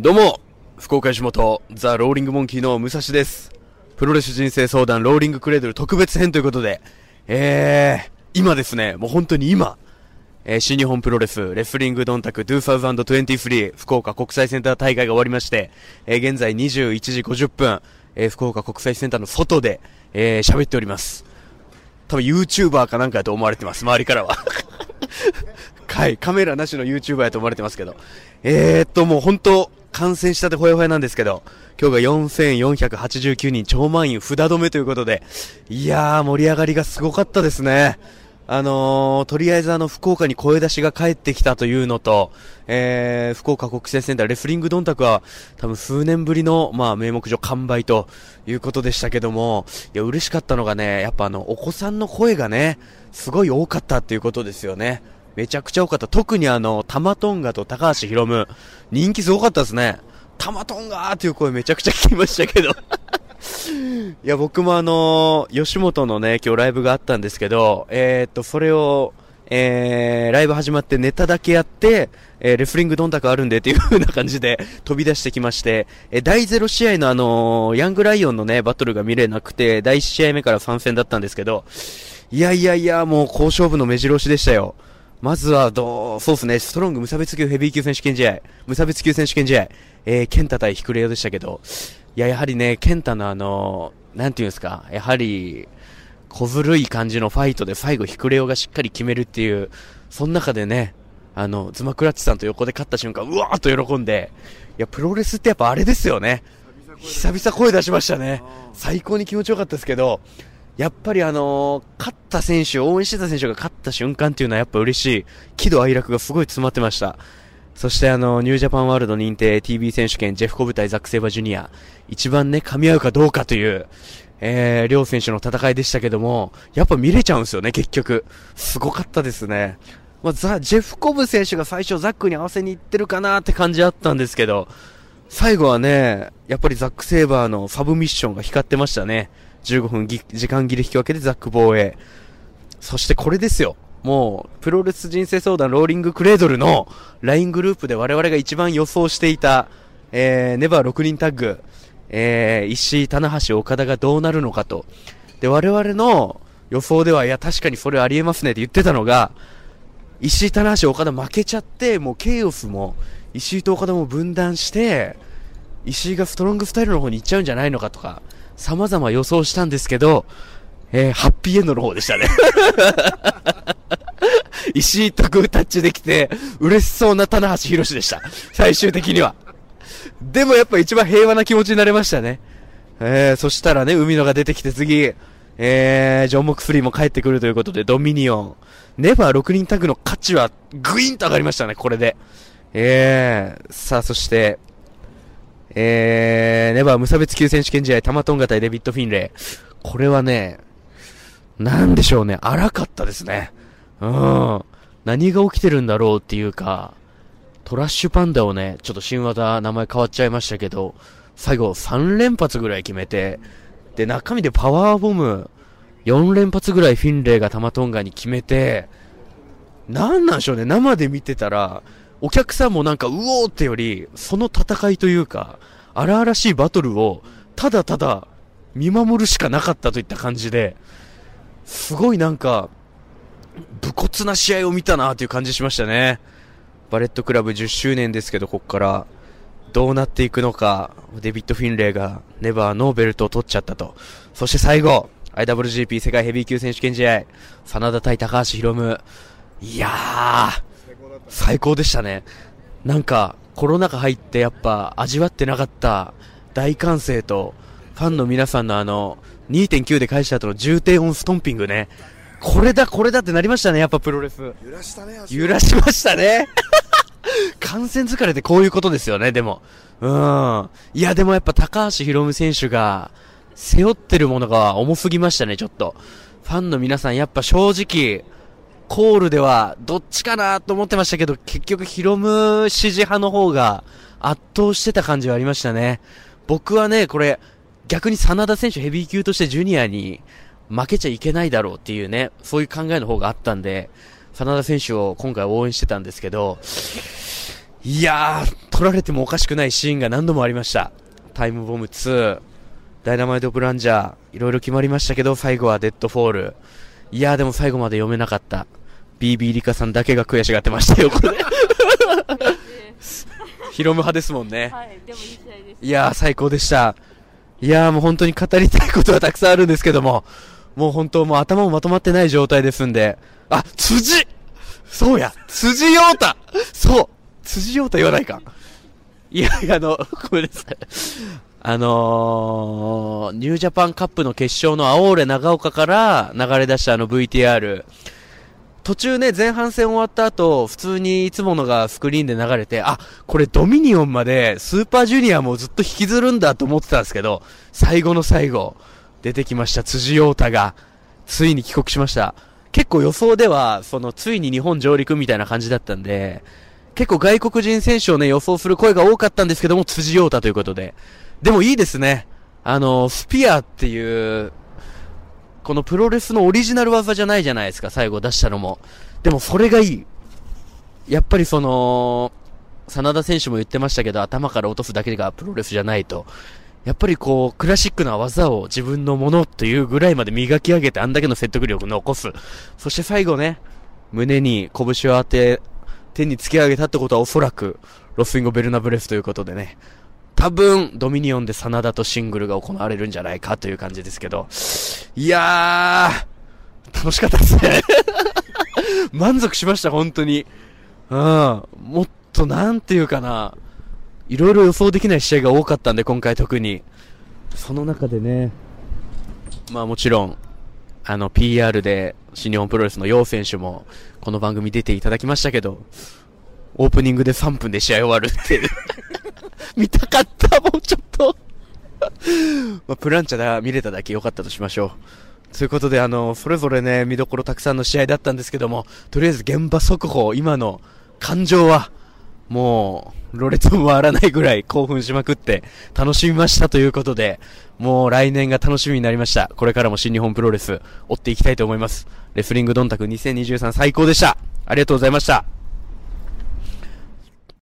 どうも、福岡吉本、ザ・ローリングモンキーの武蔵です。プロレス人生相談ローリングクレードル特別編ということで、えー、今ですね、もう本当に今、えー、新日本プロレス、レスリングドンタク2023福岡国際センター大会が終わりまして、えー、現在21時50分、えー、福岡国際センターの外で、えー、喋っております。多分 YouTuber かなんかやと思われてます、周りからは。はい、カメラなしの YouTuber やと思われてますけど。えー、っと、もう本当感染したてほやほやなんですけど、今日が4489人超満員札止めということで、いやー、盛り上がりがすごかったですね。あのー、とりあえずあの、福岡に声出しが帰ってきたというのと、えー、福岡国際センターレスリングドンタクは、多分数年ぶりの、まあ、名目上完売ということでしたけども、いや、嬉しかったのがね、やっぱあの、お子さんの声がね、すごい多かったっていうことですよね。めちゃくちゃ多かった。特にあの、タマトンガと高橋ヒロム、人気すごかったですね。タマトンガーっていう声めちゃくちゃ聞きましたけど。いや、僕もあのー、吉本のね、今日ライブがあったんですけど、えー、っと、それを、えー、ライブ始まってネタだけやって、えー、レフリングどんたくあるんでっていう風な感じで 飛び出してきまして、えー、第0試合のあのー、ヤングライオンのね、バトルが見れなくて、第1試合目から参戦だったんですけど、いやいやいや、もう好勝負の目白押しでしたよ。まずは、どう、そうですね、ストロング無差別級ヘビー級選手権試合、無差別級選手権試合、えー、ケンタ対ヒクレオでしたけど、いや、やはりね、ケンタのあの、なんていうんですか、やはり、小ずるい感じのファイトで最後ヒクレオがしっかり決めるっていう、その中でね、あの、ズマクラッチさんと横で勝った瞬間、うわーっと喜んで、いや、プロレスってやっぱあれですよね。久々声出しましたね。最高に気持ちよかったですけど、やっぱりあの、勝った選手、応援してた選手が勝った瞬間っていうのはやっぱ嬉しい。喜怒哀楽がすごい詰まってました。そしてあの、ニュージャパンワールド認定 TV 選手権ジェフコブ対ザック・セイバージュニア。一番ね、噛み合うかどうかという、えー、両選手の戦いでしたけども、やっぱ見れちゃうんですよね、結局。すごかったですね。まあ、ザ、ジェフコブ選手が最初ザックに合わせに行ってるかなって感じあったんですけど、最後はね、やっぱりザック・セイバーのサブミッションが光ってましたね。15分時間切れ引き分けでザック防衛。そしてこれですよ。もう、プロレス人生相談ローリングクレードルの LINE グループで我々が一番予想していた、えー、ネバー6人タッグ、えー、石井、棚橋、岡田がどうなるのかと。で、我々の予想では、いや、確かにそれありえますねって言ってたのが、石井、棚橋、岡田負けちゃって、もうケイオスも、石井と岡田も分断して、石井がストロングスタイルの方に行っちゃうんじゃないのかとか、様々予想したんですけど、えー、ハッピーエンドの方でしたね。石井とグータッチできて、嬉しそうな棚橋博士でした。最終的には。でもやっぱ一番平和な気持ちになれましたね。えー、そしたらね、海野が出てきて次、えー、ジョン・モクスリーも帰ってくるということで、ドミニオン。ネバー6人タグの価値はグイーンと上がりましたね、これで。えー、さあ、そして、えー、ネバー無差別級選手権試合、タマトンガ対デビッド・フィンレイ。これはね、なんでしょうね、荒かったですね。うん。何が起きてるんだろうっていうか、トラッシュパンダをね、ちょっと新技名前変わっちゃいましたけど、最後3連発ぐらい決めて、で、中身でパワーボム4連発ぐらいフィンレイがタマトンガに決めて、なんなんでしょうね、生で見てたら、お客さんもなんか、うおーってより、その戦いというか、荒々しいバトルを、ただただ、見守るしかなかったといった感じで、すごいなんか、武骨な試合を見たなという感じしましたね。バレットクラブ10周年ですけど、こっから、どうなっていくのか、デビッド・フィンレイが、ネバーのベルトを取っちゃったと。そして最後、IWGP 世界ヘビー級選手権試合、真田対高橋宏夢。いやー、最高でしたね。なんか、コロナ禍入ってやっぱ味わってなかった大歓声と、ファンの皆さんのあの、2.9で返した後の重低音ストンピングね。これだ、これだってなりましたね、やっぱプロレス。揺らしたね、足揺らしましたね。感染疲れってこういうことですよね、でも。うん。いや、でもやっぱ高橋宏夢選手が、背負ってるものが重すぎましたね、ちょっと。ファンの皆さん、やっぱ正直、コールではどっちかなと思ってましたけど、結局ヒロム支持派の方が圧倒してた感じはありましたね。僕はね、これ、逆に真田選手ヘビー級としてジュニアに負けちゃいけないだろうっていうね、そういう考えの方があったんで、真田選手を今回応援してたんですけど、いやー、取られてもおかしくないシーンが何度もありました。タイムボム2、ダイナマイトプランジャー、いろいろ決まりましたけど、最後はデッドフォール。いやーでも最後まで読めなかった。BB リカさんだけが悔しがってましたよ、これ。ヒロム派ですもんね。はい、でもいい試合です。いやー、最高でした。いやー、もう本当に語りたいことはたくさんあるんですけども、もう本当、もう頭もまとまってない状態ですんで、あ、辻そうや辻陽太そう辻陽太言わないか。いや、いやあの、ごめんなさい。あのー、ニュージャパンカップの決勝の青俺長岡から流れ出したあの VTR、途中ね、前半戦終わった後、普通にいつものがスクリーンで流れて、あ、これドミニオンまでスーパージュニアもずっと引きずるんだと思ってたんですけど、最後の最後、出てきました、辻陽太が、ついに帰国しました。結構予想では、その、ついに日本上陸みたいな感じだったんで、結構外国人選手をね、予想する声が多かったんですけども、辻陽太ということで。でもいいですね。あの、スピアっていう、このプロレスのオリジナル技じゃないじゃないですか、最後出したのも。でもそれがいい。やっぱりその、真田選手も言ってましたけど、頭から落とすだけがプロレスじゃないと。やっぱりこう、クラシックな技を自分のものというぐらいまで磨き上げて、あんだけの説得力残す。そして最後ね、胸に拳を当て、手に突き上げたってことはおそらく、ロスインゴ・ベルナブレスということでね、多分、ドミニオンで真田とシングルが行われるんじゃないかという感じですけど、いやー、楽しかったですね。満足しました、本当に。うん。もっと、なんていうかな、いろいろ予想できない試合が多かったんで、今回特に。その中でね、まあもちろん、あの、PR で、新日本プロレスの楊選手も、この番組出ていただきましたけど、オープニングで3分で試合終わるって。見たかった、もうちょっと。まあ、プランチャが見れただけ良かったとしましょう。ということで、あの、それぞれね、見どころたくさんの試合だったんですけども、とりあえず現場速報、今の感情は、もう、ろれつも回らないぐらい 興奮しまくって、楽しみましたということで、もう来年が楽しみになりました。これからも新日本プロレス、追っていきたいと思います。レスリングドンタク2023最高でした。ありがとうございました。